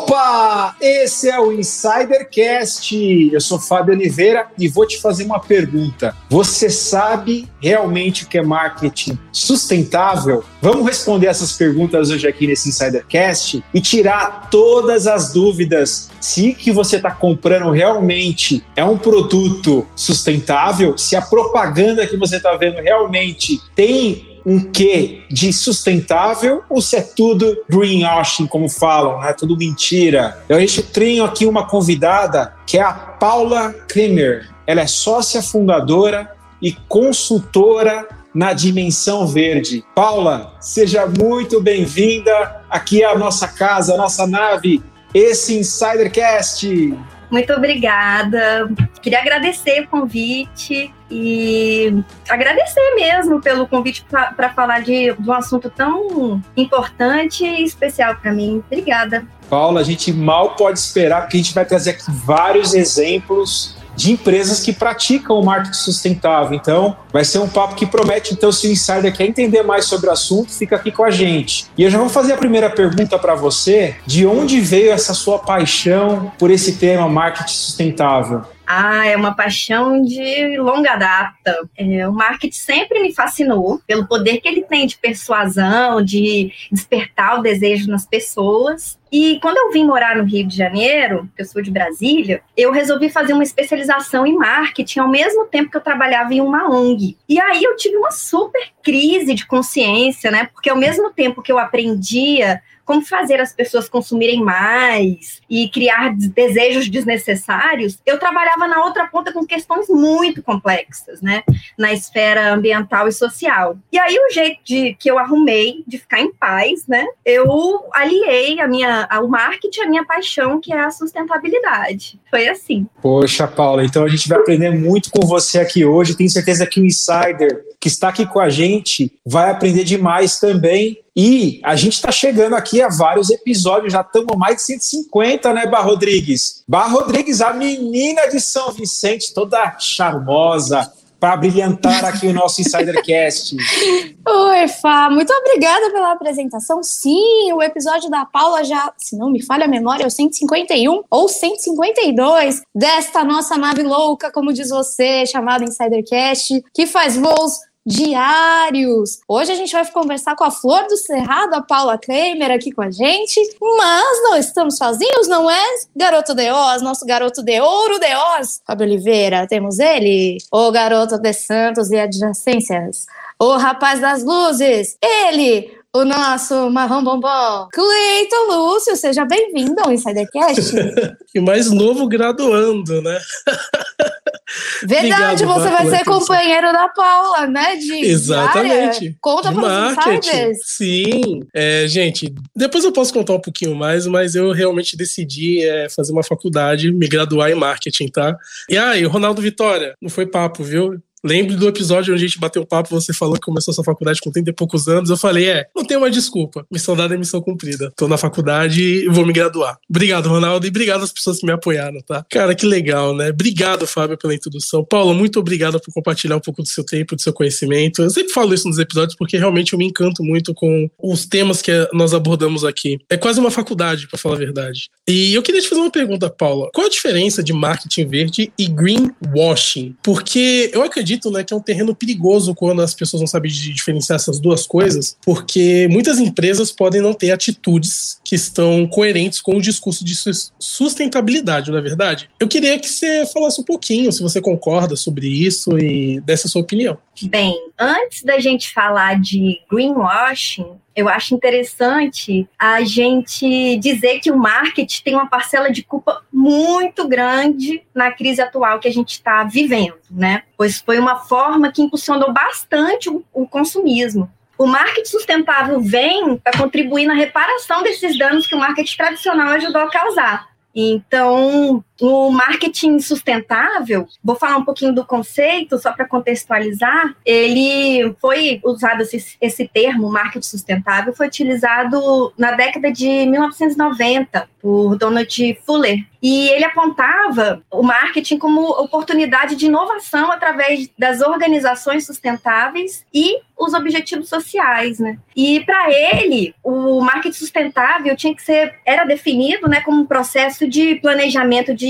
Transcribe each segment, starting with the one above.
Opa! Esse é o Insidercast. Eu sou Fábio Oliveira e vou te fazer uma pergunta. Você sabe realmente o que é marketing sustentável? Vamos responder essas perguntas hoje aqui nesse Insidercast e tirar todas as dúvidas se que você está comprando realmente é um produto sustentável, se a propaganda que você está vendo realmente tem um quê de sustentável ou se é tudo greenwashing, como falam, né? Tudo mentira. Eu tenho aqui uma convidada que é a Paula Kremer. Ela é sócia fundadora e consultora na Dimensão Verde. Paula, seja muito bem-vinda aqui à nossa casa, à nossa nave, esse Insidercast. Muito obrigada. Queria agradecer o convite e agradecer mesmo pelo convite para falar de, de um assunto tão importante e especial para mim. Obrigada. Paula, a gente mal pode esperar, porque a gente vai trazer aqui vários exemplos de empresas que praticam o marketing sustentável. Então, vai ser um papo que promete. Então, se o insider quer entender mais sobre o assunto, fica aqui com a gente. E eu já vou fazer a primeira pergunta para você: de onde veio essa sua paixão por esse tema marketing sustentável? Ah, é uma paixão de longa data. É, o marketing sempre me fascinou pelo poder que ele tem de persuasão, de despertar o desejo nas pessoas. E quando eu vim morar no Rio de Janeiro, eu sou de Brasília, eu resolvi fazer uma especialização em marketing ao mesmo tempo que eu trabalhava em uma ONG. E aí eu tive uma super crise de consciência, né? Porque ao mesmo tempo que eu aprendia como fazer as pessoas consumirem mais e criar desejos desnecessários, eu trabalhava na outra ponta com questões muito complexas, né, na esfera ambiental e social. E aí o jeito de que eu arrumei de ficar em paz, né, eu aliei a minha ao marketing a minha paixão que é a sustentabilidade. Foi assim. Poxa, Paula, então a gente vai aprender muito com você aqui hoje. Tenho certeza que o insider que está aqui com a gente vai aprender demais também. E a gente está chegando aqui a vários episódios, já estamos mais de 150, né, Bar Rodrigues? Bar Rodrigues, a menina de São Vicente, toda charmosa, para brilhantar aqui o nosso Insidercast. Oi, Fá, muito obrigada pela apresentação. Sim, o episódio da Paula já, se não me falha a memória, é o 151 ou 152 desta nossa nave louca, como diz você, chamada Insidercast, que faz voos diários. Hoje a gente vai conversar com a Flor do Cerrado, a Paula Kramer aqui com a gente, mas não estamos sozinhos, não é? Garoto de Oz, nosso garoto de ouro de Oz, Fábio Oliveira, temos ele, o garoto de Santos e adjacências, o rapaz das luzes, ele, o nosso marrom bombom, Cleiton Lúcio, seja bem-vindo ao Insidercast. e mais novo graduando, né? Verdade, Obrigado, você vai ser companheiro da Paula, né? De Exatamente. Área. Conta para os Sim. É, gente, depois eu posso contar um pouquinho mais, mas eu realmente decidi é, fazer uma faculdade, me graduar em marketing, tá? E aí, Ronaldo Vitória, não foi papo, viu? Lembro do episódio onde a gente bateu papo, você falou que começou sua faculdade com 30 e poucos anos. Eu falei, é, não tem uma desculpa. Missão dada é missão cumprida. Tô na faculdade e vou me graduar. Obrigado, Ronaldo, e obrigado às pessoas que me apoiaram, tá? Cara, que legal, né? Obrigado, Fábio, pela introdução. Paulo, muito obrigado por compartilhar um pouco do seu tempo, do seu conhecimento. Eu sempre falo isso nos episódios porque realmente eu me encanto muito com os temas que nós abordamos aqui. É quase uma faculdade, para falar a verdade. E eu queria te fazer uma pergunta, Paula. Qual a diferença de marketing verde e greenwashing? Porque eu acredito acredito né, que é um terreno perigoso quando as pessoas não sabem diferenciar essas duas coisas, porque muitas empresas podem não ter atitudes que estão coerentes com o discurso de sustentabilidade, não é verdade? Eu queria que você falasse um pouquinho, se você concorda sobre isso e dessa sua opinião. Bem, antes da gente falar de greenwashing, eu acho interessante a gente dizer que o marketing tem uma parcela de culpa muito grande na crise atual que a gente está vivendo, né? Pois foi uma forma que impulsionou bastante o consumismo. O marketing sustentável vem para contribuir na reparação desses danos que o marketing tradicional ajudou a causar. Então, o marketing sustentável, vou falar um pouquinho do conceito, só para contextualizar, ele foi usado esse, esse termo, marketing sustentável, foi utilizado na década de 1990 por Donald Fuller. E ele apontava o marketing como oportunidade de inovação através das organizações sustentáveis e os objetivos sociais, né? E para ele, o marketing sustentável tinha que ser era definido, né, como um processo de planejamento de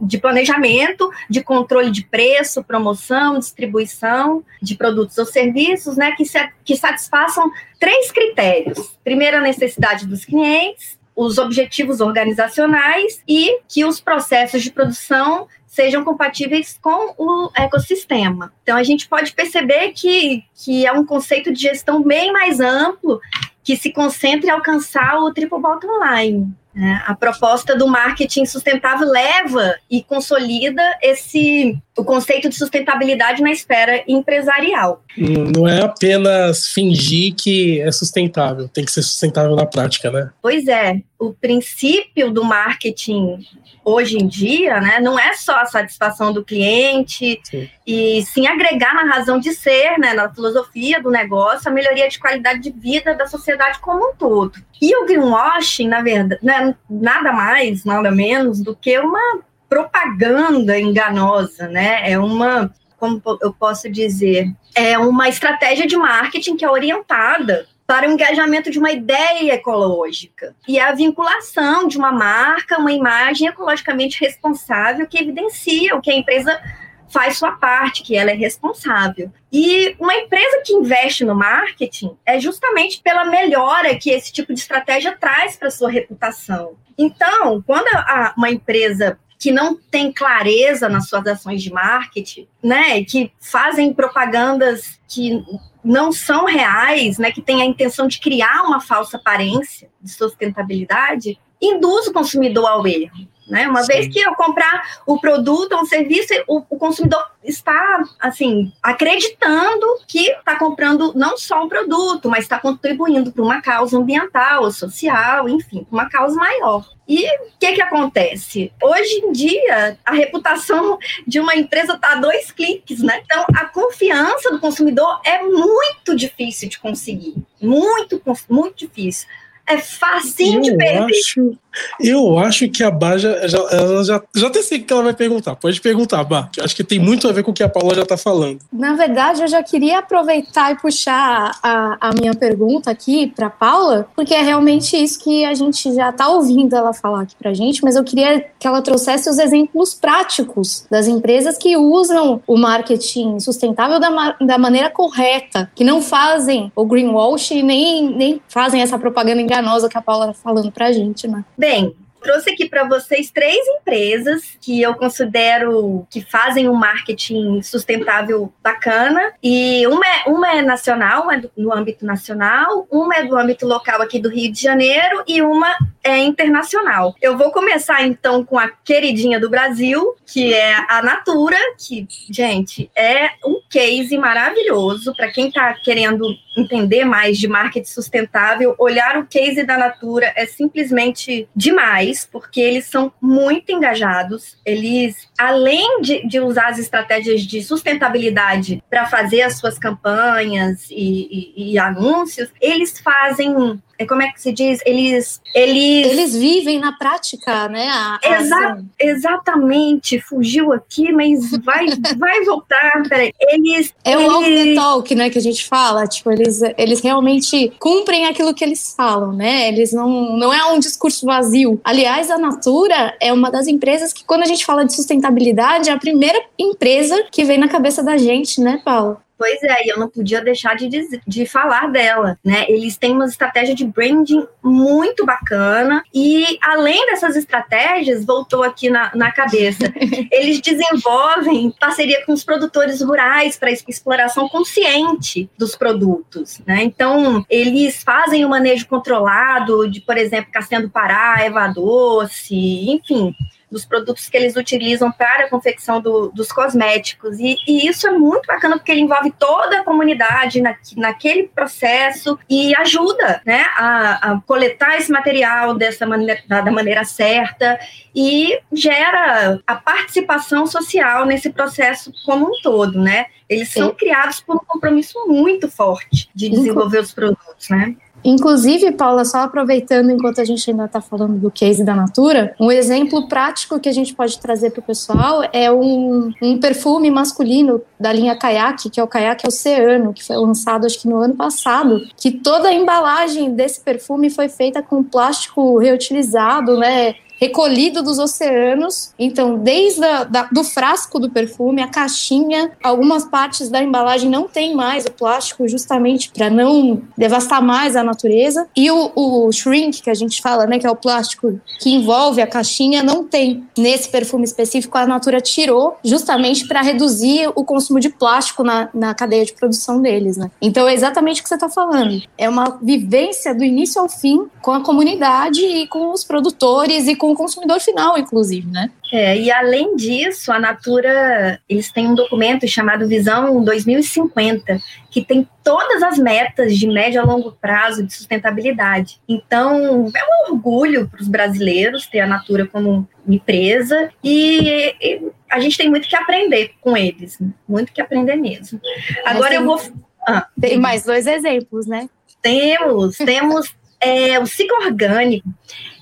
de planejamento, de controle de preço, promoção, distribuição de produtos ou serviços, né, que, se, que satisfaçam três critérios. Primeiro, a necessidade dos clientes, os objetivos organizacionais e que os processos de produção sejam compatíveis com o ecossistema. Então, a gente pode perceber que, que é um conceito de gestão bem mais amplo que se concentra em alcançar o triple bottom line. Né? A proposta do marketing sustentável leva e consolida esse o conceito de sustentabilidade na esfera empresarial. Não é apenas fingir que é sustentável, tem que ser sustentável na prática, né? Pois é. O princípio do marketing hoje em dia, né, não é só a satisfação do cliente sim. e sim agregar na razão de ser, né, na filosofia do negócio, a melhoria de qualidade de vida da sociedade como um todo. E o greenwashing, na verdade, né, nada mais, nada menos do que uma propaganda enganosa, né? É uma, como eu posso dizer, é uma estratégia de marketing que é orientada para o engajamento de uma ideia ecológica e a vinculação de uma marca, uma imagem ecologicamente responsável que evidencia o que a empresa faz sua parte, que ela é responsável. E uma empresa que investe no marketing é justamente pela melhora que esse tipo de estratégia traz para sua reputação. Então, quando a, uma empresa que não tem clareza nas suas ações de marketing, né, que fazem propagandas que não são reais, né, que têm a intenção de criar uma falsa aparência de sustentabilidade, induz o consumidor ao erro. Né? Uma Sim. vez que eu comprar o produto ou o serviço, o, o consumidor está assim acreditando que está comprando não só um produto, mas está contribuindo para uma causa ambiental, social, enfim, uma causa maior. E o que, que acontece? Hoje em dia, a reputação de uma empresa está a dois cliques, né? Então, a confiança do consumidor é muito difícil de conseguir. Muito, muito difícil. É facinho de perder. Acho, eu acho que a Bá já, já, ela já, já até sei o que ela vai perguntar. Pode perguntar, Bá. Acho que tem muito a ver com o que a Paula já está falando. Na verdade, eu já queria aproveitar e puxar a, a minha pergunta aqui para Paula, porque é realmente isso que a gente já está ouvindo ela falar aqui para gente, mas eu queria que ela trouxesse os exemplos práticos das empresas que usam o marketing sustentável da, da maneira correta, que não fazem o greenwash nem, nem fazem essa propaganda enganosa que a Paula está falando para a gente, né? Bem, trouxe aqui para vocês três empresas que eu considero que fazem um marketing sustentável bacana. E uma é, uma é nacional, é do, no âmbito nacional, uma é do âmbito local aqui do Rio de Janeiro e uma é internacional. Eu vou começar então com a queridinha do Brasil, que é a Natura, que, gente, é um case maravilhoso para quem está querendo entender mais de marketing sustentável. Olhar o case da Natura é simplesmente demais porque eles são muito engajados. Eles, além de, de usar as estratégias de sustentabilidade para fazer as suas campanhas e, e, e anúncios, eles fazem como é que se diz? Eles, eles, eles vivem na prática, né? A, a Exa exatamente, fugiu aqui, mas vai, vai voltar. Peraí. Eles é o walk the talk, né? Que a gente fala. Tipo, eles, eles realmente cumprem aquilo que eles falam, né? Eles não, não é um discurso vazio. Aliás, a Natura é uma das empresas que, quando a gente fala de sustentabilidade, é a primeira empresa que vem na cabeça da gente, né, Paulo? Pois é, e eu não podia deixar de, dizer, de falar dela, né? Eles têm uma estratégia de branding muito bacana e além dessas estratégias, voltou aqui na, na cabeça, eles desenvolvem parceria com os produtores rurais para exploração consciente dos produtos, né? Então, eles fazem o manejo controlado de, por exemplo, Castanha do Pará, Eva Doce, enfim, dos produtos que eles utilizam para a confecção do, dos cosméticos. E, e, isso é muito bacana porque ele envolve toda a comunidade na, naquele processo e ajuda né, a, a coletar esse material dessa maneira, da maneira certa e gera a participação social nesse processo como um todo, né? Eles são Sim. criados por um compromisso muito forte de desenvolver os produtos, né? Inclusive, Paula, só aproveitando enquanto a gente ainda está falando do case da Natura, um exemplo prático que a gente pode trazer para o pessoal é um, um, perfume masculino da linha Kayak, que é o Kayak Oceano, que foi lançado acho que no ano passado, que toda a embalagem desse perfume foi feita com plástico reutilizado, né? Recolhido dos oceanos. Então, desde a, da, do frasco do perfume, a caixinha, algumas partes da embalagem não tem mais o plástico, justamente para não devastar mais a natureza. E o, o shrink, que a gente fala, né, que é o plástico que envolve a caixinha, não tem. Nesse perfume específico, a Natura tirou justamente para reduzir o consumo de plástico na, na cadeia de produção deles. Né? Então, é exatamente o que você está falando. É uma vivência do início ao fim com a comunidade e com os produtores e com o consumidor final, inclusive, né? É, e além disso, a Natura, eles têm um documento chamado Visão 2050, que tem todas as metas de médio a longo prazo de sustentabilidade. Então, é um orgulho para os brasileiros ter a Natura como empresa e, e, a gente tem muito que aprender com eles, muito que aprender mesmo. Agora eu vou... Ah, tem mais dois exemplos, né? Temos, temos é, o ciclo orgânico,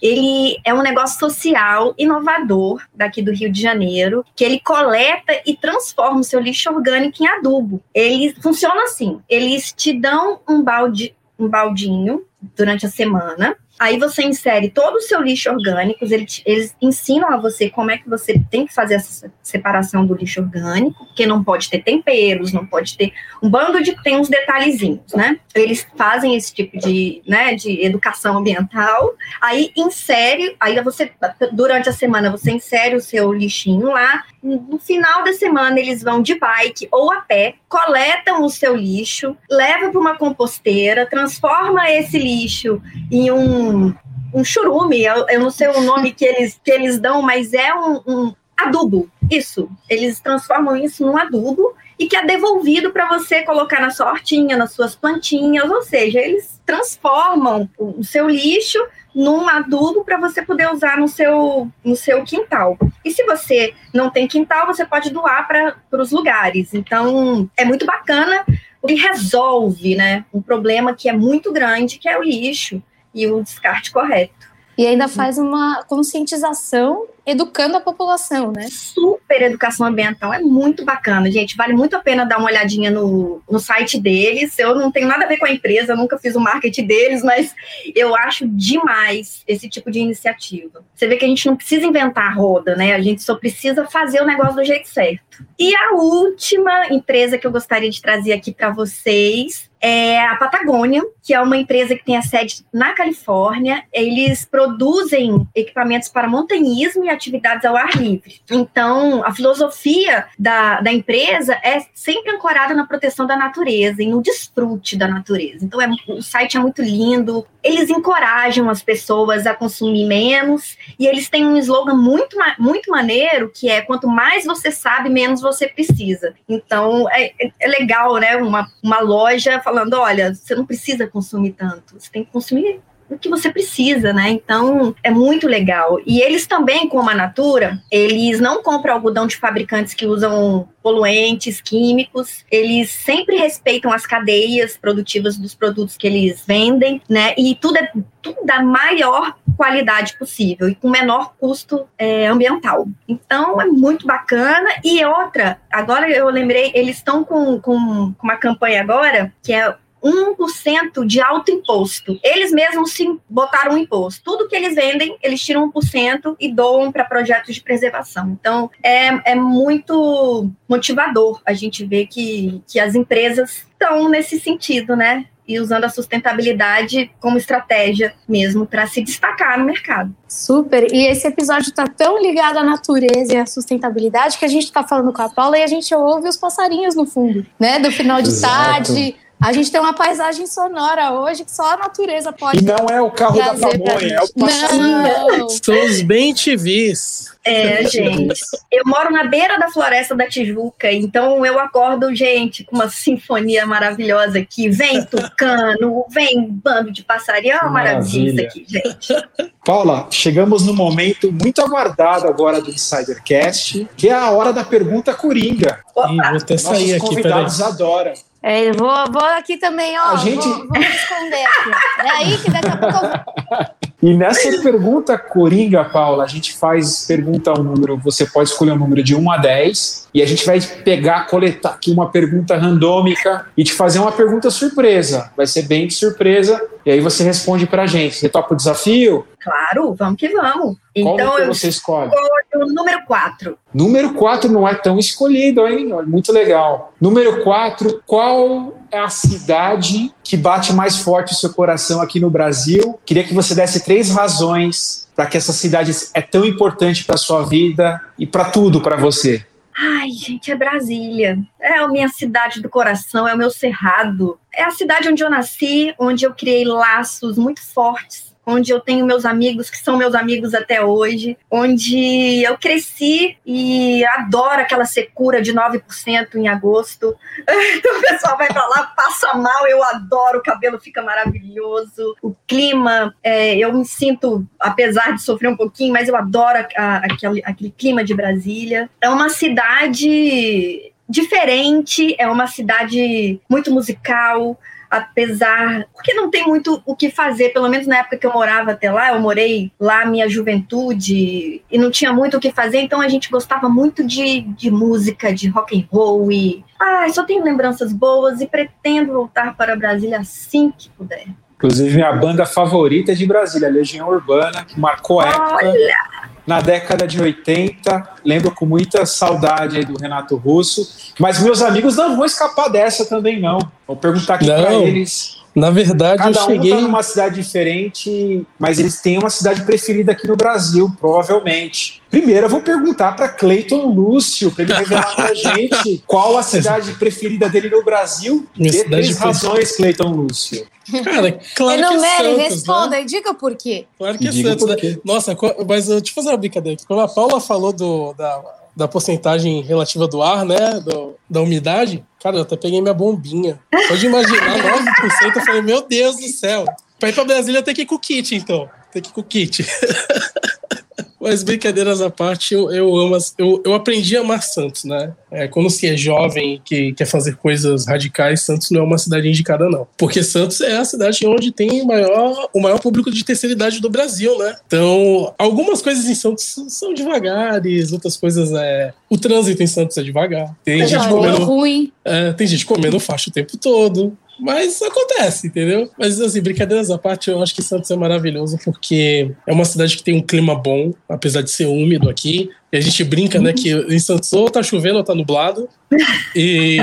ele é um negócio social inovador daqui do Rio de Janeiro, que ele coleta e transforma o seu lixo orgânico em adubo. Ele funciona assim: eles te dão um balde, um baldinho durante a semana Aí você insere todo o seu lixo orgânico, eles, eles, ensinam a você como é que você tem que fazer essa separação do lixo orgânico, porque não pode ter temperos, não pode ter um bando de tem uns detalhezinhos, né? Eles fazem esse tipo de, né, de educação ambiental. Aí insere, aí você durante a semana você insere o seu lixinho lá. No final da semana eles vão de bike ou a pé, coletam o seu lixo, levam para uma composteira, transforma esse lixo em um um, churume, eu, eu, não sei o nome que eles, que eles dão, mas é um, um adubo. Isso. Eles transformam isso num adubo e que é devolvido para você colocar na sua hortinha, nas suas plantinhas, ou seja, eles transformam o seu lixo num adubo para você poder usar no seu, no seu quintal. E se você não tem quintal, você pode doar para os lugares. Então, é muito bacana e resolve né, um problema que é muito grande, que é o lixo e o descarte correto. E ainda faz uma conscientização educando a população, né? Super educação ambiental, é muito bacana, gente. Vale muito a pena dar uma olhadinha no, no site deles. Eu não tenho nada a ver com a empresa, nunca fiz o marketing deles, mas eu acho demais esse tipo de iniciativa. Você vê que a gente não precisa inventar a roda, né? A gente só precisa fazer o negócio do jeito certo. E a última empresa que eu gostaria de trazer aqui para vocês é a Patagônia, que é uma empresa que tem a sede na Califórnia. Eles produzem equipamentos para montanhismo e atividades ao ar livre. Então, a filosofia da, da empresa é sempre ancorada na proteção da natureza e no desfrute da natureza. Então, é, o site é muito lindo. Eles encorajam as pessoas a consumir menos e eles têm um slogan muito, muito maneiro que é quanto mais você sabe, menos você precisa. Então, é, é legal, né? Uma, uma loja falando: olha, você não precisa consumir tanto, você tem que consumir o que você precisa, né? Então é muito legal. E eles também, como a Natura, eles não compram algodão de fabricantes que usam poluentes químicos. Eles sempre respeitam as cadeias produtivas dos produtos que eles vendem, né? E tudo é tudo da maior qualidade possível e com menor custo é, ambiental. Então é muito bacana. E outra, agora eu lembrei, eles estão com, com, com uma campanha agora que é 1% de alto imposto. Eles mesmos se botaram um imposto. Tudo que eles vendem, eles tiram 1% e doam para projetos de preservação. Então, é, é muito motivador a gente ver que, que as empresas estão nesse sentido, né? E usando a sustentabilidade como estratégia mesmo para se destacar no mercado. Super. E esse episódio está tão ligado à natureza e à sustentabilidade que a gente está falando com a Paula e a gente ouve os passarinhos no fundo, né? Do final de Exato. tarde, A gente tem uma paisagem sonora hoje que só a natureza pode. E não é o carro da pamonha, é o passarinho. São os bem TVs. É, gente. Eu moro na beira da floresta da Tijuca, então eu acordo, gente, com uma sinfonia maravilhosa aqui. Vem tucano, vem bando de passarinho, é uma maravilha aqui, gente. Paula, chegamos no momento muito aguardado agora do Insidercast, que é a hora da pergunta coringa. Ih, vou até sair Nossos aqui, convidados peraí. adoram. É, eu vou, vou aqui também, ó. A gente- Vou, vou me esconder aqui. É aí que daqui a pouco eu E nessa pergunta coringa, Paula, a gente faz pergunta um número, você pode escolher um número de 1 a 10, e a gente vai pegar, coletar aqui uma pergunta randômica e te fazer uma pergunta surpresa. Vai ser bem de surpresa, e aí você responde pra gente. Você topa o desafio? Claro, vamos que vamos. Qual Então que eu você escolhe? o número 4. Número 4 não é tão escolhido, hein? Muito legal. Número 4, qual é a cidade que bate mais forte o seu coração aqui no Brasil? Queria que você desse três razões para que essa cidade é tão importante para sua vida e para tudo para você. Ai, gente, é Brasília. É a minha cidade do coração, é o meu cerrado. É a cidade onde eu nasci, onde eu criei laços muito fortes, onde eu tenho meus amigos que são meus amigos até hoje, onde eu cresci e adoro aquela secura de 9% em agosto. Então o pessoal vai pra lá, passa mal, eu adoro, o cabelo fica maravilhoso, o clima, é, eu me sinto, apesar de sofrer um pouquinho, mas eu adoro a- a- aquele, aquele clima de Brasília. É uma cidade diferente, é uma cidade muito musical, apesar. Porque não tem muito o que fazer, pelo menos na época que eu morava até lá, eu morei lá minha juventude e não tinha muito o que fazer, então a gente gostava muito de, de música, de rock and roll e. Ah, só tenho lembranças boas e pretendo voltar para Brasília assim que puder. Inclusive, minha banda favorita é de Brasília, Legião Urbana, que marcou a época Olha, na década de 80. Lembro com muita saudade aí do Renato Russo. Mas meus amigos não vão escapar dessa também, não. Vou perguntar aqui para eles. Na verdade, Cada eu um cheguei. está numa cidade diferente, mas eles têm uma cidade preferida aqui no Brasil, provavelmente. Primeiro, eu vou perguntar para Cleiton Lúcio, para ele revelar para gente qual a cidade preferida dele no Brasil. Minha Dê três preferida. razões, Cleiton Lúcio. Cara, claro que é Enumere, né? responda e diga por quê. Claro que é Diga Santos, né? Nossa, mas eu te fazer uma brincadeira. aqui. Quando a Paula falou do, da, da porcentagem relativa do ar, né? do- da umidade, cara, eu até peguei minha bombinha. Pode imaginar, 9%. Eu falei, meu Deus do céu. Pra ir pra Brasília tem que ir com o kit, então. Tem que ir com o kit. Mas brincadeiras à parte, eu, eu amo. Eu, eu aprendi a amar Santos, né? É, quando se é jovem e que quer fazer coisas radicais, Santos não é uma cidade indicada, não. Porque Santos é a cidade onde tem o maior, o maior público de terceira idade do Brasil, né? Então, algumas coisas em Santos são devagares, outras coisas é. O trânsito em Santos é devagar. Tem gente é comendo. ruim. É, tem gente comendo faixa o tempo todo. Mas acontece, entendeu? Mas assim, brincadeiras à parte, eu acho que Santos é maravilhoso porque é uma cidade que tem um clima bom, apesar de ser úmido aqui. E a gente brinca, né, que em Santos ou tá chovendo ou tá nublado. E,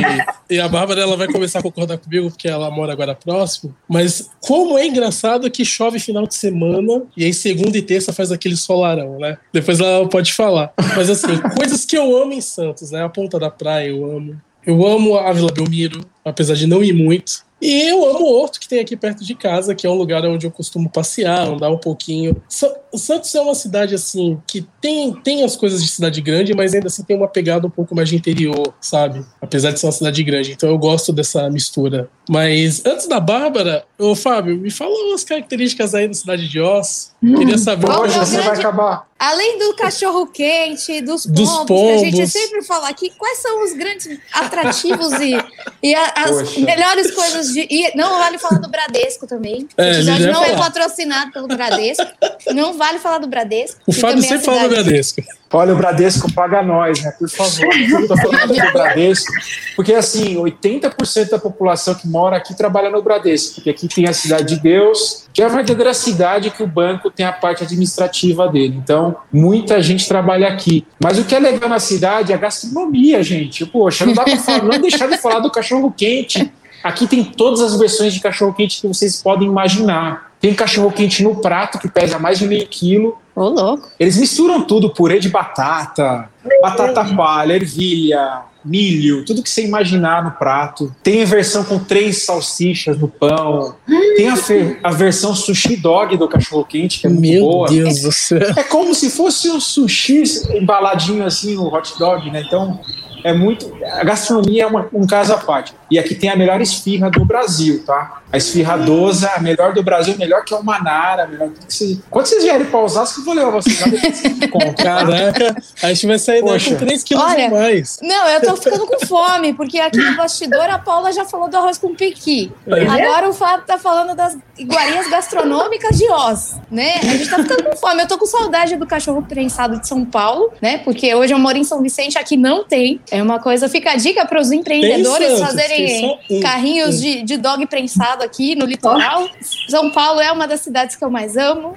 e a Bárbara ela vai começar a concordar comigo porque ela mora agora próximo. Mas como é engraçado que chove final de semana e aí segunda e terça faz aquele solarão, né? Depois ela pode falar. Mas assim, coisas que eu amo em Santos, né? A ponta da praia eu amo. Eu amo a Vila Belmiro, apesar de não ir muito. E eu amo o Horto, que tem aqui perto de casa, que é um lugar onde eu costumo passear, andar um pouquinho. Sa- Santos é uma cidade, assim, que tem, tem as coisas de cidade grande, mas ainda assim tem uma pegada um pouco mais de interior, sabe? Apesar de ser uma cidade grande. Então eu gosto dessa mistura. Mas antes da Bárbara, ô Fábio, me fala umas características aí da cidade de Oz. Queria saber é Hoje o você vai acabar. Além do cachorro quente, dos pombos, Dos que a gente pombos. sempre fala aqui, quais são os grandes atrativos e, e a- as Poxa. melhores coisas de. E não vale falar do Bradesco também. É, o episódio não é patrocinado pelo Bradesco. Não vale falar do Bradesco. O Fábio sempre fala do Bradesco. Olha, o Bradesco paga nós, né? Por favor. Eu tô falando do Bradesco. Porque, assim, 80% da população que mora aqui trabalha no Bradesco. Porque aqui tem a Cidade de Deus, que é a verdadeira cidade que o banco tem a parte administrativa dele. Então, muita gente trabalha aqui. Mas o que é legal na cidade é a gastronomia, gente. Poxa, não dá pra falar, não deixar de falar do cachorro-quente. Aqui tem todas as versões de cachorro-quente que vocês podem imaginar. Tem cachorro quente no prato que pesa mais de meio quilo. Ô, louco. Eles misturam tudo, purê de batata, batata palha, ervilha, milho, tudo que você imaginar no prato. Tem a versão com três salsichas no pão. Tem a, a versão sushi dog do cachorro quente, que é muito Meu boa. Deus do céu. É como se fosse um sushi embaladinho assim, o hot dog, né? Então, é muito. A gastronomia é uma, um caso à parte. E aqui tem a melhor esfirra do Brasil, tá? A esfirra dosa, a melhor do Brasil, melhor que a Manara, melhor que você. Quando vocês vierem para Osasco, eu vou levar vocês lá vocês. Caraca, a gente vai sair daí Poxa. com 3 quilos Olha, mais. Não, eu tô ficando com fome, porque aqui no bastidor a Paula já falou do arroz com piqui. É. Agora o Fábio tá falando das iguarias gastronômicas de Oz, né? A gente tá ficando com fome. Eu tô com saudade do cachorro prensado de São Paulo, né? Porque hoje eu moro em São Vicente, aqui não tem. É uma coisa, fica a dica para os empreendedores fazerem só um. carrinhos de, de dog prensado aqui no litoral. São Paulo é uma das cidades que eu mais amo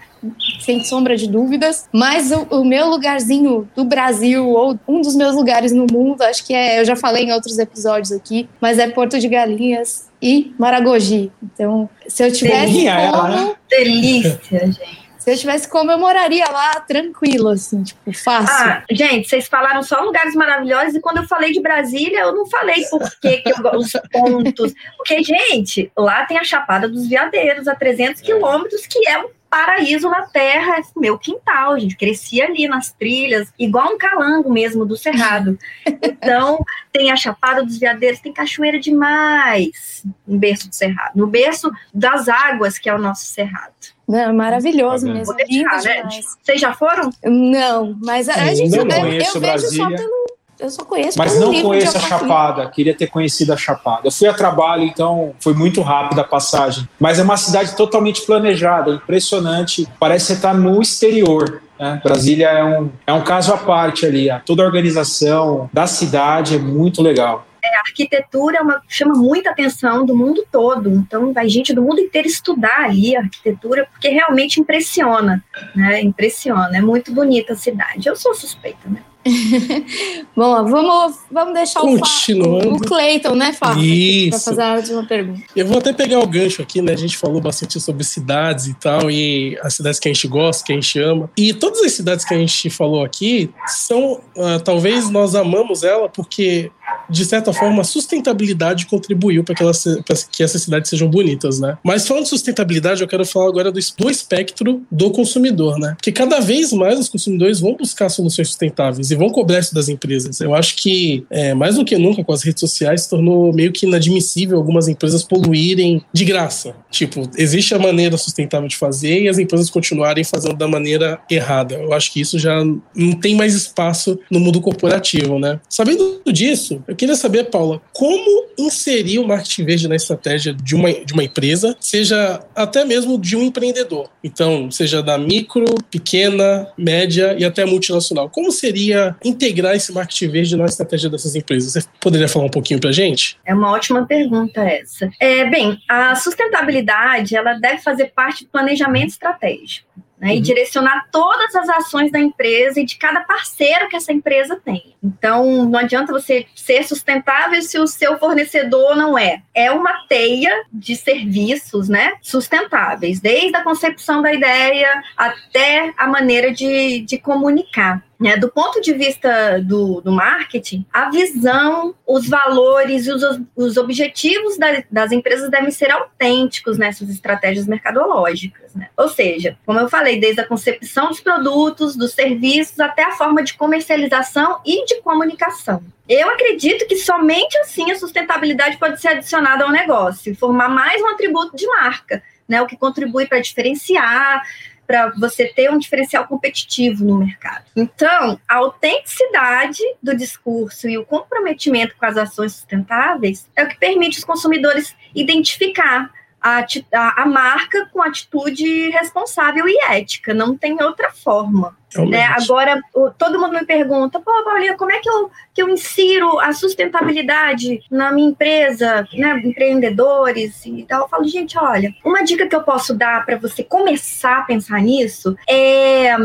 sem sombra de dúvidas. Mas o, o meu lugarzinho do Brasil, ou um dos meus lugares no mundo, acho que é, eu já falei em outros episódios aqui, mas é Porto de Galinhas e Maragogi. Então, se eu tivesse Delícia como, ela, né? Delícia, gente. Se eu tivesse como, eu moraria lá tranquilo, assim, tipo, fácil. Ah, gente, vocês falaram só lugares maravilhosos e quando eu falei de Brasília, eu não falei por que que eu, os pontos. Porque, gente, lá tem a Chapada dos Veadeiros, a 300 quilômetros, que é um paraíso na terra, é meu quintal, gente. Cresci ali nas trilhas, igual um calango mesmo do Cerrado. Então, tem a Chapada dos Veadeiros, tem cachoeira demais no berço do Cerrado. No berço das águas, que é o nosso Cerrado. Não, é maravilhoso Tá mesmo, lindo né? Vocês já foram? Não, mas a, a gente não eu, eu conheço vejo só Brasília. pelo. Eu só conheço Mas não livro conheço de a. Chapada, queria ter conhecido a Chapada. Eu fui a trabalho, então foi muito rápida a passagem. Mas é uma cidade totalmente planejada, impressionante. Parece que você está no exterior. né? Brasília é um, é um caso à parte ali. Toda a organização da cidade é muito legal. A arquitetura é uma, chama muita atenção do mundo todo. Então, vai gente do mundo inteiro estudar ali a arquitetura, porque realmente impressiona. Né? Impressiona. É muito bonita a cidade. Eu sou suspeita, né? Bom, vamos, vamos deixar Continuando. o, Cleiton, né, Fábio? Isso. Para fazer a última pergunta. Eu vou até pegar o gancho aqui, né? A gente falou bastante sobre cidades e tal, e as cidades que a gente gosta, que a gente ama. E todas as cidades que a gente falou aqui são, ah, talvez nós amamos ela porque, de certa forma, a sustentabilidade contribuiu para que, elas que essas cidades sejam bonitas, né? Mas falando de sustentabilidade, eu quero falar agora do espectro do consumidor, né? Porque cada vez mais os consumidores vão buscar soluções sustentáveis e vão cobrar isso das empresas. Eu acho que, é, mais do que nunca, com as redes sociais, se tornou meio que inadmissível algumas empresas poluírem de graça. Tipo, existe a maneira sustentável de fazer e as empresas continuarem fazendo da maneira errada. Eu acho que isso já não tem mais espaço no mundo corporativo, né? Sabendo disso, eu queria saber, Paula, como inserir o marketing verde na estratégia de uma, de uma empresa, seja até mesmo de um empreendedor. Então, seja da micro, pequena, média e até multinacional. Como seria integrar esse marketing verde na estratégia dessas empresas? Você poderia falar um pouquinho pra gente? É uma ótima pergunta essa. É, bem, a sustentabilidade ela deve fazer parte do planejamento estratégico. Né, e Uhum. direcionar todas as ações da empresa e de cada parceiro que essa empresa tem. Então, não adianta você ser sustentável se o seu fornecedor não é. É uma teia de serviços né, sustentáveis, desde a concepção da ideia até a maneira de, de comunicar. Né, do ponto de vista do, do marketing, a visão, os valores e os, os objetivos da- das empresas devem ser autênticos nessas estratégias mercadológicas. né? Ou seja, como eu falei, desde a concepção dos produtos, dos serviços, até a forma de comercialização e de comunicação. Eu acredito que somente assim a sustentabilidade pode ser adicionada ao negócio, e formar mais um atributo de marca, né, o que contribui para diferenciar, para você ter um diferencial competitivo no mercado. Então, a autenticidade do discurso e o comprometimento com as ações sustentáveis é o que permite os consumidores identificar a, a- a marca com atitude responsável e ética. Não tem outra forma. Né? Agora, o- todo mundo me pergunta, pô, Paulinha, como é que eu, que eu insiro a sustentabilidade na minha empresa, né, empreendedores e tal? Eu falo, gente, olha, uma dica que eu posso dar para você começar a pensar nisso é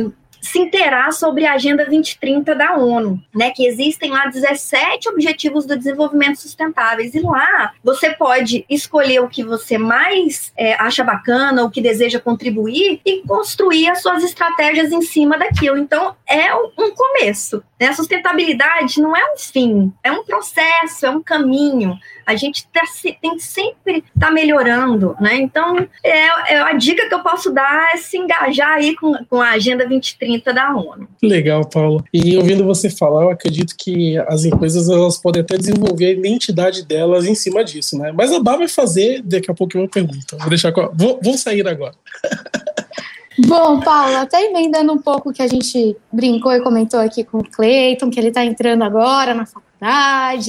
se inteirar sobre a Agenda 2030 da ONU, né? Que existem lá 17 Objetivos do Desenvolvimento Sustentáveis. E lá você pode escolher o que você mais é, acha bacana, o que deseja contribuir e construir as suas estratégias em cima daquilo. Então, é um começo. Né? A sustentabilidade não é um fim, é um processo, é um caminho. A gente tá, tem que sempre estar tá melhorando, né? Então, é, é, a dica que eu posso dar é se engajar aí com, com a Agenda 2030 da ONU. Legal, Paulo. E ouvindo você falar, eu acredito que as empresas elas podem até desenvolver a identidade delas em cima disso, né? Mas a Bá vai fazer daqui a pouco uma pergunta. Vou deixar com... vou, vou sair agora. Bom, Paulo, até emendando um pouco que a gente brincou e comentou aqui com o Cleiton, que ele está entrando agora na faculdade,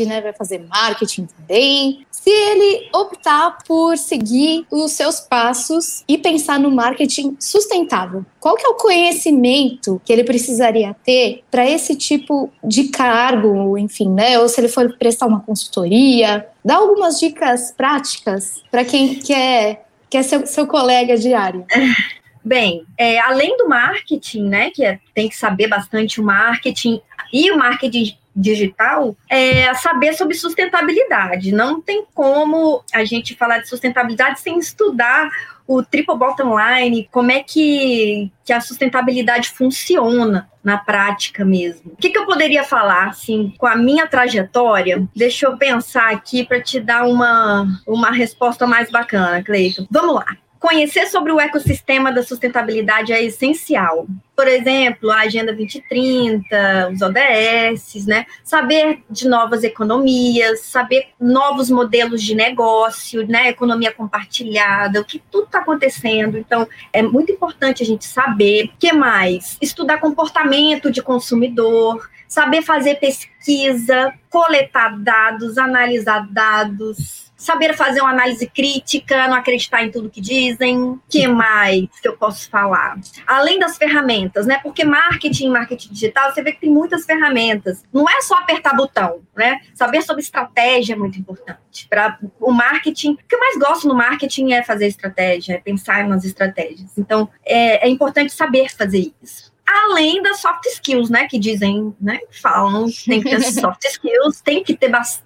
né, vai fazer marketing também. Se ele optar por seguir os seus passos e pensar no marketing sustentável, qual que é o conhecimento que ele precisaria ter para esse tipo de cargo, enfim, né? Ou se ele for prestar uma consultoria, dá algumas dicas práticas para quem quer, quer ser seu colega diário. Bem, é, além do marketing, né, que é, tem que saber bastante o marketing e o marketing digital, é saber sobre sustentabilidade. Não tem como a gente falar de sustentabilidade sem estudar o triple bottom line, como é que, que a sustentabilidade funciona na prática mesmo. O que, que eu poderia falar, assim, com a minha trajetória? Deixa eu pensar aqui para te dar uma, uma resposta mais bacana, Cleiton. Vamos lá. Conhecer sobre o ecossistema da sustentabilidade é essencial. Por exemplo, a Agenda 2030, os ODS, né? Saber de novas economias, saber novos modelos de negócio, né? Economia compartilhada, o que tudo está acontecendo. Então, é muito importante a gente saber. O que mais? Estudar comportamento de consumidor, saber fazer pesquisa, coletar dados, analisar dados saber fazer uma análise crítica, não acreditar em tudo que dizem. que mais que eu posso falar? Além das ferramentas, né? Porque marketing, marketing digital, você vê que tem muitas ferramentas. Não é só apertar botão, né? Saber sobre estratégia é muito importante. Para o marketing, o que eu mais gosto no marketing é fazer estratégia, é pensar nas estratégias. Então, é, é importante saber fazer isso além das soft skills, né, que dizem, né, falam, tem que ter soft skills, tem que ter bastante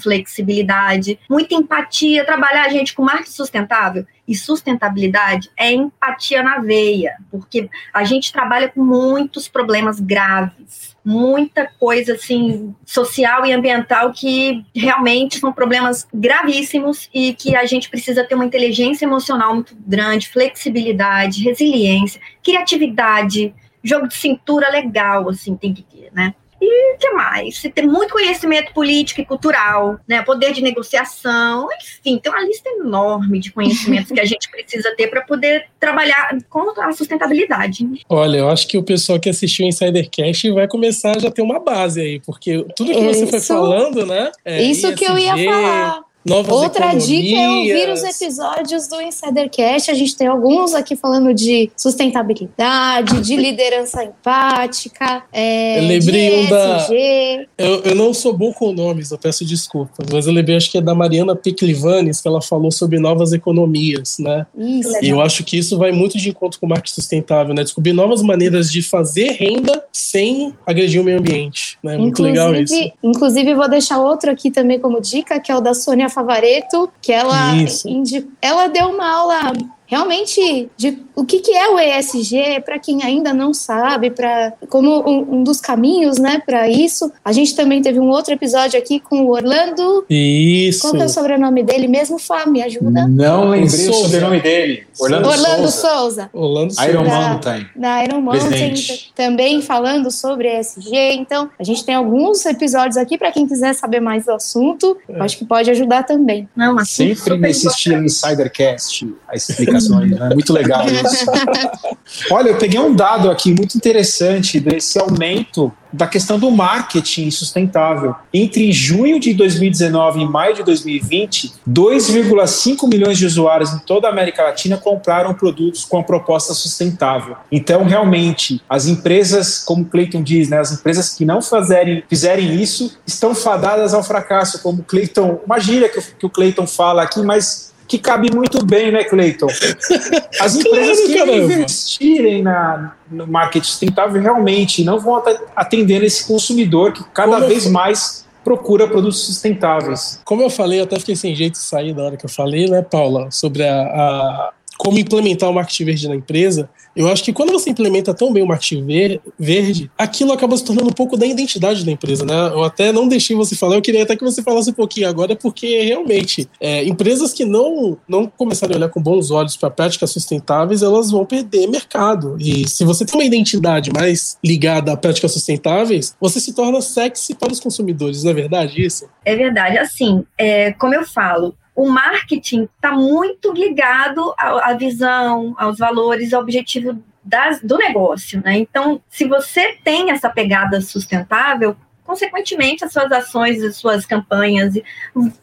flexibilidade, muita empatia, trabalhar a gente com marketing sustentável e sustentabilidade é empatia na veia, porque a gente trabalha com muitos problemas graves muita coisa assim social e ambiental que realmente são problemas gravíssimos e que a gente precisa ter uma inteligência emocional muito grande, flexibilidade, resiliência, criatividade, jogo de cintura legal, assim, tem que ter, né? E o que mais? Você tem muito conhecimento político e cultural, né? Poder de negociação, enfim, tem uma lista enorme de conhecimentos que a gente precisa ter para poder trabalhar com a sustentabilidade. Olha, eu acho que o pessoal que assistiu o Insidercast vai começar a já ter uma base aí, porque tudo que você foi falando, né? É, isso ISG, que eu ia falar. Novas Outra economias. dica é ouvir os episódios do Insidercast. A gente tem alguns aqui falando de sustentabilidade, de liderança empática, é, eu lembrei de um da. Eu, eu não sou bom com nomes, eu peço desculpas, mas eu lembrei, acho que é da Mariana Piclivanes, que ela falou sobre novas economias, né? Isso. E eu acho que isso vai muito de encontro com o marketing sustentável, né? Descobrir novas maneiras de fazer renda sem agredir o meio ambiente. Né? Muito legal isso. Inclusive, vou deixar outro aqui também como dica, que é o da Sônia Favareto, que ela, indi... ela deu uma aula realmente de o que, que é o ESG para quem ainda não sabe, para como um, um, dos caminhos, né, para isso. A gente também teve um outro episódio aqui com o Orlando. Isso. Qual que é o sobrenome dele mesmo, Fá? Me ajuda? Não lembrei Souza. o sobrenome dele. Orlando, Orlando Souza. Souza. Orlando Souza. Iron Mountain. Da Iron Mountain também falando sobre ESG. Então, a gente tem alguns episódios aqui para quem quiser saber mais do assunto. É. Acho que pode ajudar também. Não, mas sempre nesse estilo Insidercast, a explicação né? Muito legal isso. Olha, eu peguei um dado aqui muito interessante desse aumento da questão do marketing sustentável. Entre junho de 2019 e maio de 2020, 2,5 milhões de usuários em toda a América Latina compraram produtos com a proposta sustentável. Então, realmente, as empresas, como o Clayton diz, né, as empresas que não fazerem, fizerem isso estão fadadas ao fracasso, como Clayton, uma gíria que, que o Clayton fala aqui, mas que cabe muito bem, né, Cleiton? As empresas que investirem na, no marketing sustentável realmente não vão atender esse consumidor que cada Como vez mais procura produtos sustentáveis. Como eu falei, eu até fiquei sem jeito de sair na hora que eu falei, né, Paula, sobre a, a como implementar o marketing verde na empresa, eu acho que quando você implementa tão bem o marketing verde, aquilo acaba se tornando um pouco da identidade da empresa, né? Eu até não deixei você falar, eu queria até que você falasse um pouquinho agora, porque realmente, é, empresas que não, não começarem a olhar com bons olhos para práticas sustentáveis, elas vão perder mercado. E se você tem uma identidade mais ligada a práticas sustentáveis, você se torna sexy para os consumidores, não é verdade isso? É verdade. Assim, é, como eu falo, o marketing está muito ligado à, à, visão, aos valores, ao objetivo das, do negócio, né? Então, se você tem essa pegada sustentável, consequentemente, as suas ações, as suas campanhas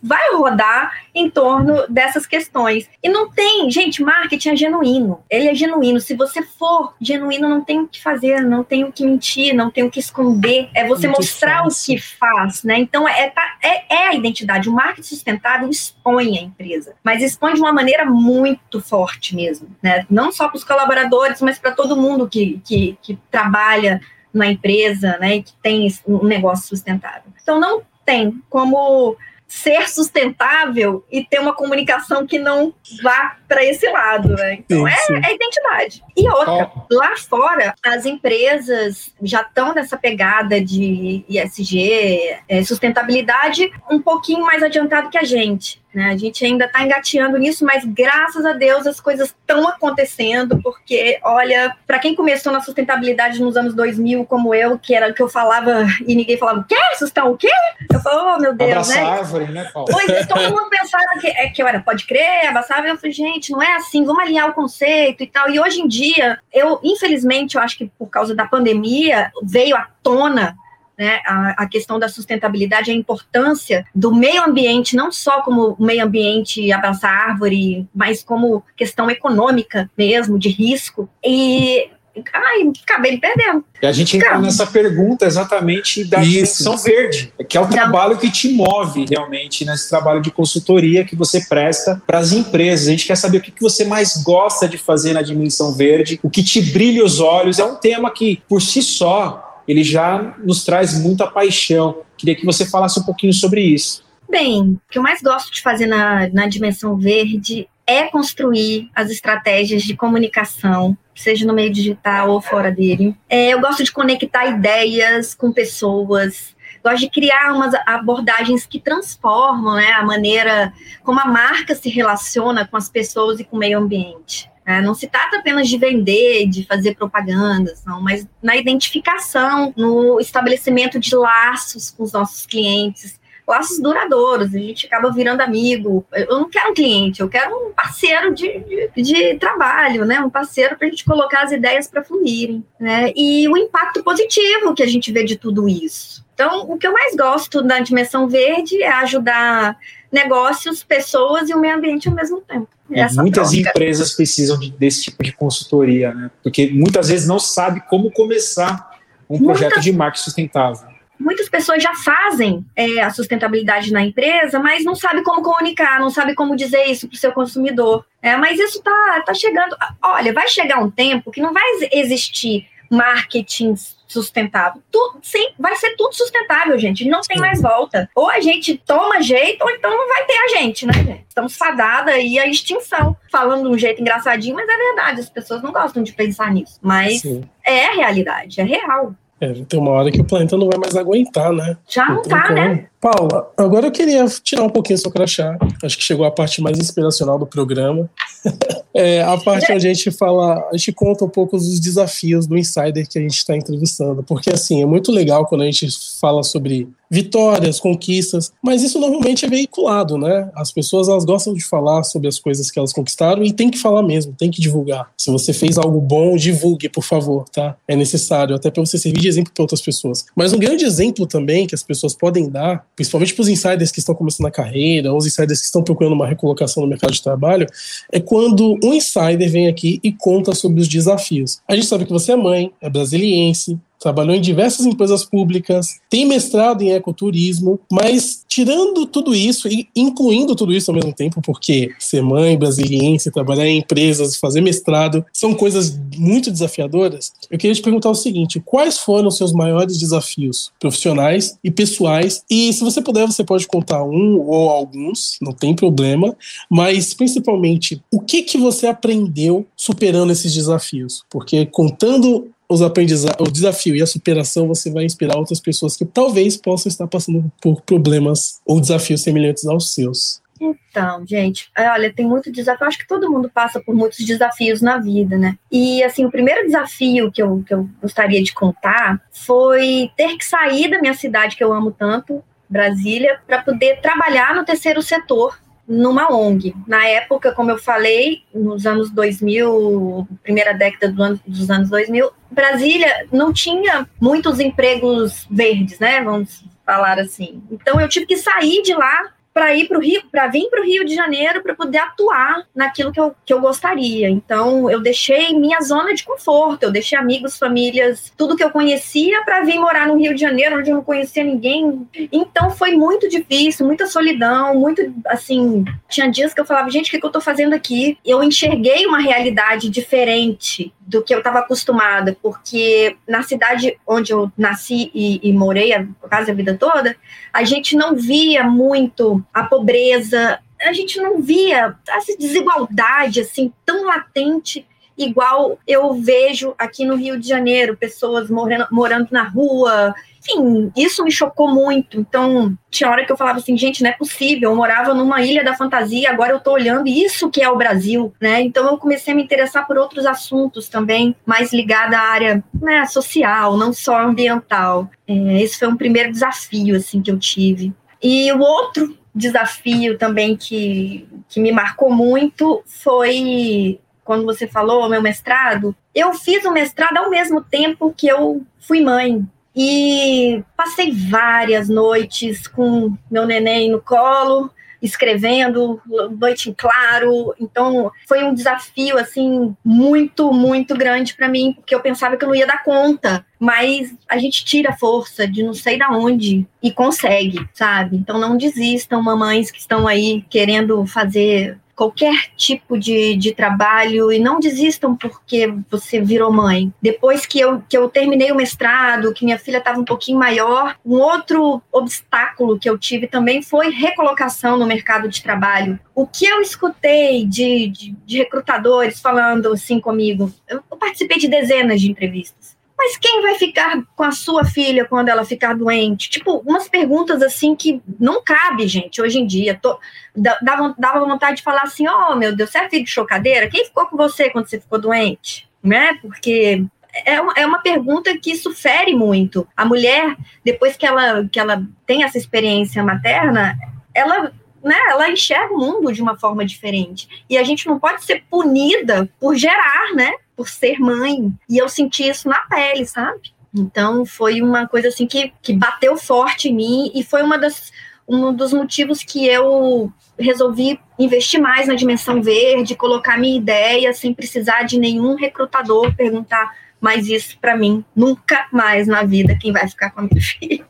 vai rodar em torno dessas questões. E não tem, gente, marketing é genuíno. Ele é genuíno. Se você for genuíno, não tem o que fazer, não tem o que mentir, não tem o que esconder. É você Muito mostrar fácil. o que faz, né? Então é, tá, é, é a identidade. O marketing sustentável expõe a empresa, mas expõe de uma maneira muito forte mesmo, né? Não só para os colaboradores, mas para todo mundo que, que, que trabalha na empresa, né, que tem um negócio sustentável. Então não tem como ser sustentável e ter uma comunicação que não vá para esse lado, né? Então. É, é, identidade. E outra, oh. lá fora as empresas já estão nessa pegada de ISG, é, sustentabilidade, um pouquinho mais adiantado que a gente. Né? A gente ainda está engateando nisso, mas graças a Deus as coisas estão acontecendo, porque, olha, para quem começou na sustentabilidade nos anos 2000, como eu, que era o que eu falava e ninguém falava, o quê? Vocês estão o quê? Eu falo, oh meu Deus, abraçar né? árvore, né, Paulo? Pois é, todo mundo pensava que, é, que eu era, pode crer, abraçar árvore. Eu falei, gente, não é assim, vamos alinhar o conceito e tal. E hoje em dia, eu, infelizmente, eu acho que por causa da pandemia, veio à tona né, a, a, questão da sustentabilidade, a importância do meio ambiente, não só como meio ambiente abraçar árvore, mas como questão econômica mesmo, de risco. E Ai, acabei perdendo. E a gente entra nessa pergunta exatamente da dimensão verde, que é o trabalho que te move realmente nesse trabalho de consultoria que você presta para as empresas. A gente quer saber o que você mais gosta de fazer na dimensão verde, o que te brilha os olhos. É um tema que, por si só, ele já nos traz muita paixão. Queria que você falasse um pouquinho sobre isso. Bem, o que eu mais gosto de fazer na, na dimensão verde é construir as estratégias de comunicação, seja no meio digital ou fora dele. É, eu gosto de conectar ideias com pessoas, gosto de criar umas abordagens que transformam né, a maneira como a marca se relaciona com as pessoas e com o meio ambiente. É, não se trata apenas de vender, de fazer propagandas, não, mas na identificação, no estabelecimento de laços com os nossos clientes, laços duradouros, a gente acaba virando amigo. Eu não quero um cliente, eu quero um parceiro de, de, de trabalho, né? Um parceiro para a gente colocar as ideias para fluírem, né? E o impacto positivo que a gente vê de tudo isso. Então, o que eu mais gosto da dimensão verde é ajudar negócios, pessoas e o meio ambiente ao mesmo tempo. muitas troca. empresas precisam de, desse tipo de consultoria, né? Porque muitas vezes não sabe como começar um projeto de marketing sustentável. Muitas pessoas já fazem é, a sustentabilidade na empresa, mas não sabe como comunicar, não sabe como dizer isso para o seu consumidor. É, mas isso tá, tá chegando. Olha, vai chegar um tempo que não vai existir marketing sustentável. Tudo, sim, vai ser tudo sustentável, gente. Não tem mais volta. Ou a gente toma jeito, ou então não vai ter a gente, né, gente? Estamos fadadas aí à extinção. Falando de um jeito engraçadinho, mas é verdade. As pessoas não gostam de pensar nisso. Mas sim. é a realidade, é real. É, tem uma hora que o planeta não vai mais aguentar, né? Já não, não tá, como. né? Paula, agora eu queria tirar um pouquinho seu crachá. Acho que chegou a parte mais inspiracional do programa. é, a parte onde a gente fala, a gente conta um pouco dos desafios do insider que a gente está entrevistando. Porque, assim, é muito legal quando a gente fala sobre vitórias, conquistas, mas isso normalmente é veiculado, né? As pessoas elas gostam de falar sobre as coisas que elas conquistaram e tem que falar mesmo, tem que divulgar. Se você fez algo bom, divulgue, por favor, tá? É necessário, até para você servir de exemplo para outras pessoas. Mas um grande exemplo também que as pessoas podem dar principalmente para os insiders que estão começando a carreira, ou os insiders que estão procurando uma recolocação no mercado de trabalho, é quando um insider vem aqui e conta sobre os desafios. A gente sabe que você é mãe, é brasiliense, trabalhou em diversas empresas públicas, tem mestrado em ecoturismo, mas tirando tudo isso e incluindo tudo isso ao mesmo tempo, porque ser mãe brasiliense, trabalhar em empresas, fazer mestrado, são coisas muito desafiadoras. Eu queria te perguntar o seguinte: quais foram os seus maiores desafios profissionais e pessoais? E se você puder, você pode contar um ou alguns, não tem problema, mas principalmente o que que você aprendeu superando esses desafios? Porque contando os aprendizados, o desafio e a superação, você vai inspirar outras pessoas que talvez possam estar passando por problemas ou desafios semelhantes aos seus. Então, gente, é, olha, tem muito desafio. Acho que todo mundo passa por muitos desafios na vida, né? E, assim, o primeiro desafio que eu, que eu gostaria de contar foi ter que sair da minha cidade, que eu amo tanto, Brasília, para poder trabalhar no terceiro setor numa ONG. Na época, como eu falei, nos anos 2000, primeira década do ano, dos anos 2000, Brasília não tinha muitos empregos verdes, né? Vamos falar assim. Então eu tive que sair de lá para ir para o Rio, para vir para o Rio de Janeiro para poder atuar naquilo que eu, que eu gostaria. Então, eu deixei minha zona de conforto, eu deixei amigos, famílias, tudo que eu conhecia para vir morar no Rio de Janeiro, onde eu não conhecia ninguém. Então, foi muito difícil, muita solidão, muito assim. Tinha dias que eu falava, gente, o que, que eu estou fazendo aqui? Eu enxerguei uma realidade diferente do que eu estava acostumada, porque na cidade onde eu nasci e, e morei quase a vida toda, a gente não via muito a pobreza, a gente não via essa desigualdade assim tão latente igual eu vejo aqui no Rio de Janeiro, pessoas morando, morando na rua. Enfim, isso me chocou muito. Então, tinha hora que eu falava assim, gente, não é possível. Eu morava numa ilha da fantasia, agora eu tô olhando isso que é o Brasil, né? Então, eu comecei a me interessar por outros assuntos também, mais ligada à área né, social, não só ambiental. É, esse foi um primeiro desafio, assim, que eu tive. E o outro desafio também que, que me marcou muito foi quando você falou meu mestrado, eu fiz o mestrado ao mesmo tempo que eu fui mãe. E passei várias noites com meu neném no colo, escrevendo, noite em claro. Então, foi um desafio assim muito, muito grande para mim, porque eu pensava que eu não ia dar conta. Mas a gente tira força de não sei da onde e consegue, sabe? Então não desistam, mamães que estão aí querendo fazer qualquer tipo de, de trabalho e não desistam porque você virou mãe. Depois que eu, que eu terminei o mestrado, que minha filha estava um pouquinho maior, um outro obstáculo que eu tive também foi recolocação no mercado de trabalho. O que eu escutei de, de, de recrutadores falando assim comigo, eu, participei de dezenas de entrevistas mas quem vai ficar com a sua filha quando ela ficar doente? Tipo, umas perguntas assim que não cabe, gente, hoje em dia. Tô, dava, dava vontade de falar assim: oh, meu Deus, você é filho de chocadeira? Quem ficou com você quando você ficou doente? Né? Porque é uma, é uma pergunta que isso fere muito. A mulher, depois que ela, que ela tem essa experiência materna, ela né, ela enxerga o mundo de uma forma diferente. E a gente não pode ser punida por gerar, né? Por ser mãe. E eu senti isso na pele, sabe? Então foi uma coisa assim que, que bateu forte em mim e foi uma das, um dos motivos que eu resolvi investir mais na dimensão verde, colocar minha ideia sem precisar de nenhum recrutador perguntar mais isso para mim. Nunca mais na vida quem vai ficar com a minha filha.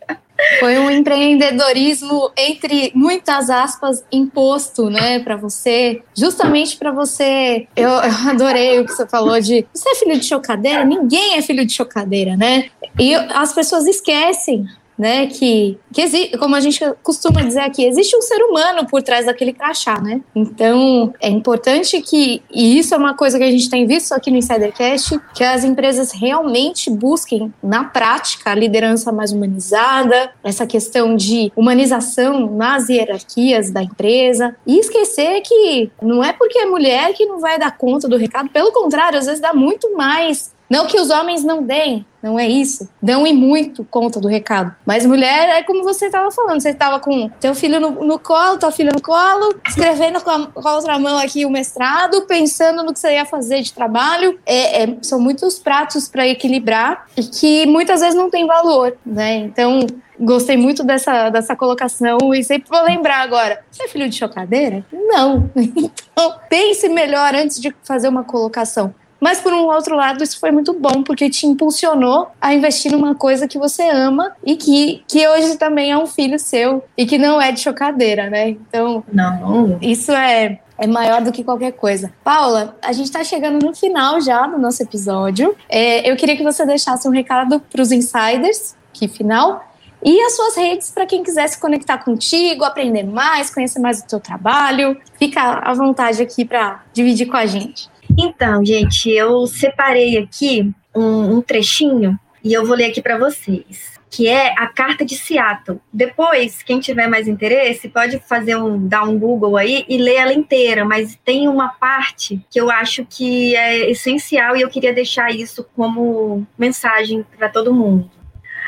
Foi um empreendedorismo entre muitas aspas imposto, né, para você, justamente para você. Eu, eu, adorei o que você falou de você é filho de chocadeira. Ninguém é filho de chocadeira, né? E as pessoas esquecem né? Que, que como a gente costuma dizer aqui, existe um ser humano por trás daquele crachá, né? Então é importante que, e isso é uma coisa que a gente tem visto aqui no Insidercast, que as empresas realmente busquem na prática a liderança mais humanizada, essa questão de humanização nas hierarquias da empresa e esquecer que não é porque é mulher que não vai dar conta do recado, pelo contrário, às vezes dá muito mais não que os homens não deem, não é isso. Dão e muito conta do recado. Mas mulher é como você estava falando. Você estava com teu filho no, no, colo, tua filha no colo, escrevendo com a, com a, outra mão aqui o mestrado, pensando no que você ia fazer de trabalho. É, é, são muitos pratos para equilibrar e que muitas vezes não tem valor, né? Então, gostei muito dessa, dessa colocação e sempre vou lembrar agora. Você é filho de chocadeira? Não. Então, pense melhor antes de fazer uma colocação Mas por um outro lado, isso foi muito bom porque te impulsionou a investir numa coisa que você ama e que, que hoje também é um filho seu e que não é de chocadeira, né? Então, não. Isso é é maior do que qualquer coisa. Paula, a gente está chegando no final já do nosso episódio. É, eu queria que você deixasse um recado para os insiders, que final, e as suas redes para quem quiser se conectar contigo, aprender mais, conhecer mais o teu trabalho. Fica à vontade aqui para dividir com a gente. Então, gente, eu separei aqui um, um trechinho e eu vou ler aqui para vocês que é a Carta de Seattle. Depois, quem tiver mais interesse, pode fazer um dar um Google aí e ler ela inteira, mas tem uma parte que eu acho que é essencial e eu queria deixar isso como mensagem para todo mundo.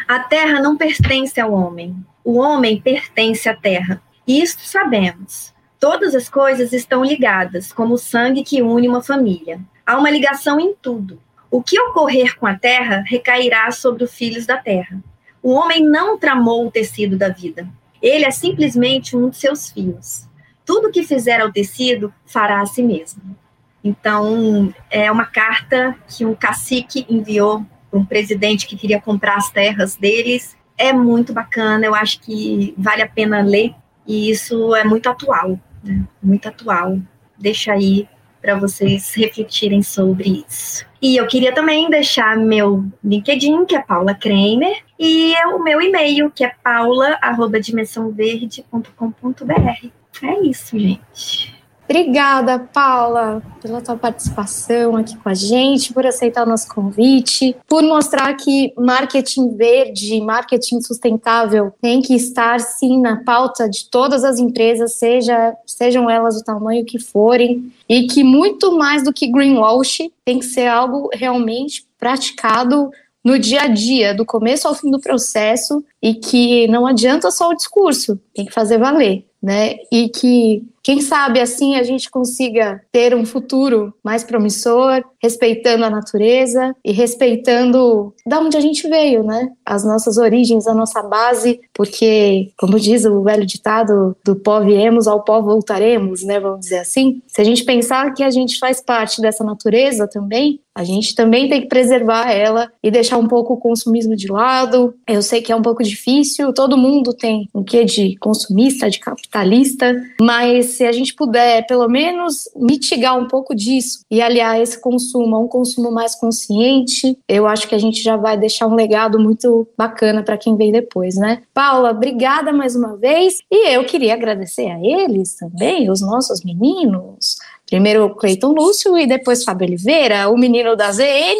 A terra não pertence ao homem. O homem pertence à terra. Isto sabemos. Todas as coisas estão ligadas, como o sangue que une uma família. Há uma ligação em tudo. O que ocorrer com a terra recairá sobre os filhos da terra. O homem não tramou o tecido da vida. Ele é simplesmente um de seus filhos. Tudo que fizer ao tecido, fará a si mesmo. Então, é uma carta que um cacique enviou para um presidente que queria comprar as terras deles. É muito bacana, eu acho que vale a pena ler, e isso é muito atual, né? muito atual. Deixa aí para vocês refletirem sobre isso. E eu queria também deixar meu LinkedIn, que é Paula Kramer, e o meu e-mail, que é paula.dimensãoverde.com.br. É isso, gente. Obrigada, Paula, pela tua participação aqui com a gente, por aceitar o nosso convite, por mostrar que marketing verde, marketing sustentável tem que estar sim na pauta de todas as empresas, seja, sejam elas o tamanho que forem, e que muito mais do que greenwash tem que ser algo realmente praticado no dia a dia, do começo ao fim do processo, e que não adianta só o discurso, tem que fazer valer, né? E que quem sabe assim a gente consiga ter um futuro mais promissor, respeitando a natureza e respeitando da onde a gente veio, né? As nossas origens, a nossa base, porque, como diz o velho ditado, do pó viemos, ao pó voltaremos, né? Vamos dizer assim. Se a gente pensar que a gente faz parte dessa natureza também, a gente também tem que preservar ela e deixar um pouco o consumismo de lado. Eu sei que é um pouco difícil, todo mundo tem um quê de consumista, de capitalista, mas se a gente puder, pelo menos, mitigar um pouco disso e aliar esse consumo a um consumo mais consciente, eu acho que a gente já vai deixar um legado muito bacana para quem vem depois, né? Paula, obrigada mais uma vez e eu queria agradecer a eles também, os nossos meninos. Primeiro Cleiton Lúcio e depois Fábio Oliveira, o menino da ZN,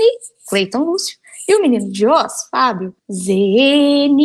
Cleiton Lúcio, e o menino de Oz, Fábio ZN.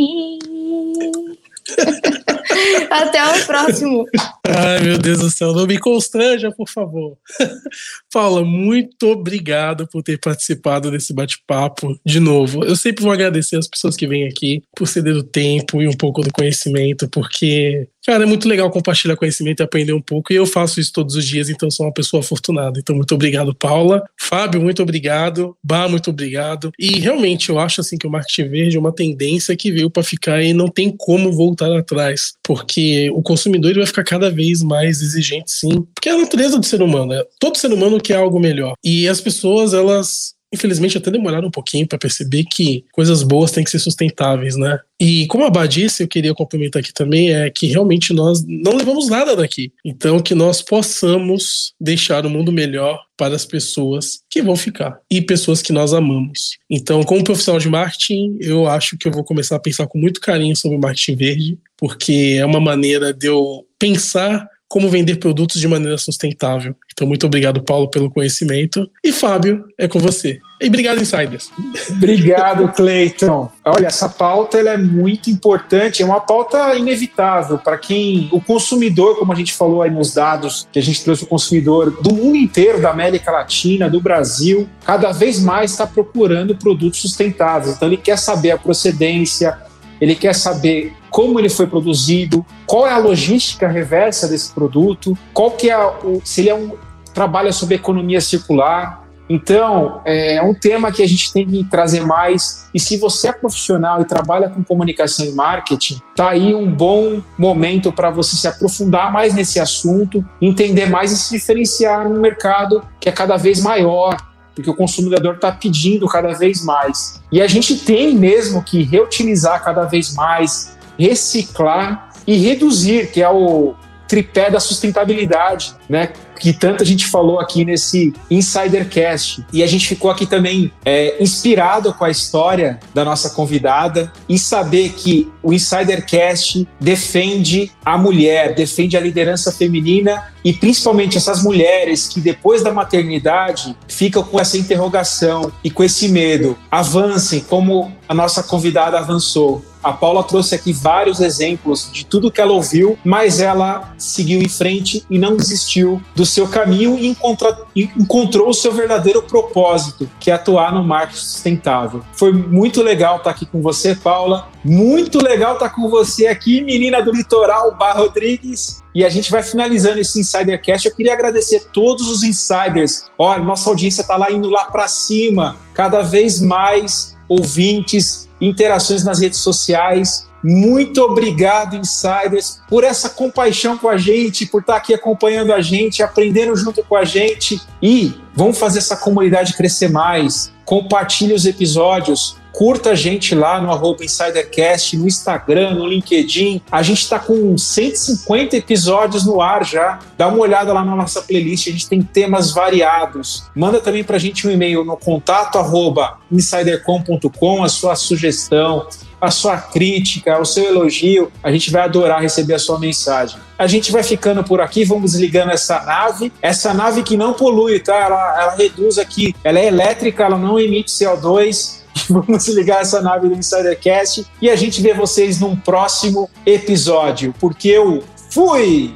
Até o próximo. Ai, meu Deus do céu, não me constranja, por favor. Paula, muito obrigado por ter participado desse bate-papo de novo. Eu sempre vou agradecer as pessoas que vêm aqui por ceder o tempo e um pouco do conhecimento, porque Cara, é muito legal compartilhar conhecimento e aprender um pouco. E eu faço isso todos os dias, então sou uma pessoa afortunada. Então, muito obrigado, Paula. Fábio, muito obrigado. Bah, muito obrigado. E realmente eu acho assim que o marketing verde é uma tendência que veio para ficar e não tem como voltar atrás, porque o consumidor vai ficar cada vez mais exigente, sim. Porque é a natureza do ser humano. Né? Todo ser humano quer algo melhor. E as pessoas, elas infelizmente até demoraram um pouquinho para perceber que coisas boas têm que ser sustentáveis, né? E como a Bá disse, eu queria complementar aqui também, é que realmente nós não levamos nada daqui. Então, que nós possamos deixar o mundo melhor para as pessoas que vão ficar e pessoas que nós amamos. Então, como profissional de marketing, eu acho que eu vou começar a pensar com muito carinho sobre o marketing verde, porque é uma maneira de eu pensar como vender produtos de maneira sustentável. Então, muito obrigado, Paulo, pelo conhecimento. E Fábio, é com você. E obrigado, Insiders. Obrigado, Cleiton. Olha, essa pauta ela é muito importante, é uma pauta inevitável para quem, o consumidor, como a gente falou aí nos dados, que a gente trouxe o consumidor do mundo inteiro, da América Latina, do Brasil, cada vez mais está procurando produtos sustentáveis. Então, ele quer saber a procedência, ele quer saber como ele foi produzido, qual é a logística reversa desse produto, qual que é o, se ele é um trabalha sobre economia circular. Então, é um tema que a gente tem que trazer mais. E se você é profissional e trabalha com comunicação e marketing, tá aí um bom momento para você se aprofundar mais nesse assunto, entender mais e se diferenciar no mercado que é cada vez maior, porque o consumidor está pedindo cada vez mais. E a gente tem mesmo que reutilizar cada vez mais, reciclar e reduzir, que é o tripé da sustentabilidade, né? Que tanto a gente falou aqui nesse Insidercast. E a gente ficou aqui também é, inspirado com a história da nossa convidada e saber que o Insidercast defende a mulher, defende a liderança feminina e principalmente essas mulheres que depois da maternidade ficam com essa interrogação e com esse medo. Avancem como a nossa convidada avançou. A Paula trouxe aqui vários exemplos de tudo que ela ouviu, mas ela seguiu em frente e não desistiu do seu caminho e encontrou, o seu verdadeiro propósito, que é atuar no marketing sustentável. Foi muito legal estar aqui com você, Paula. Muito legal estar com você aqui, menina do litoral, Bar Rodrigues. E a gente vai finalizando esse Insidercast. Eu queria agradecer todos os insiders. Olha, nossa audiência está lá indo lá para cima, cada vez mais ouvintes, interações nas redes sociais. Muito obrigado, insiders, por essa compaixão com a gente, por estar aqui acompanhando a gente, aprendendo junto com a gente. E vamos fazer essa comunidade crescer mais. Compartilhe os episódios, Curta a gente lá no arroba InsiderCast, no Instagram, no LinkedIn. A gente está com 150 episódios no ar já. Dá uma olhada lá na nossa playlist, a gente tem temas variados. Manda também para a gente um e-mail no contato arroba insidercom.com, a sua sugestão, a sua crítica, o seu elogio. A gente vai adorar receber a sua mensagem. A gente vai ficando por aqui, vamos desligando essa nave. Essa nave que não polui, tá? Ela, ela reduz aqui, ela é elétrica, ela não emite CO2 Vamos ligar essa nave do Insidercast e a gente vê vocês num próximo episódio, porque eu fui!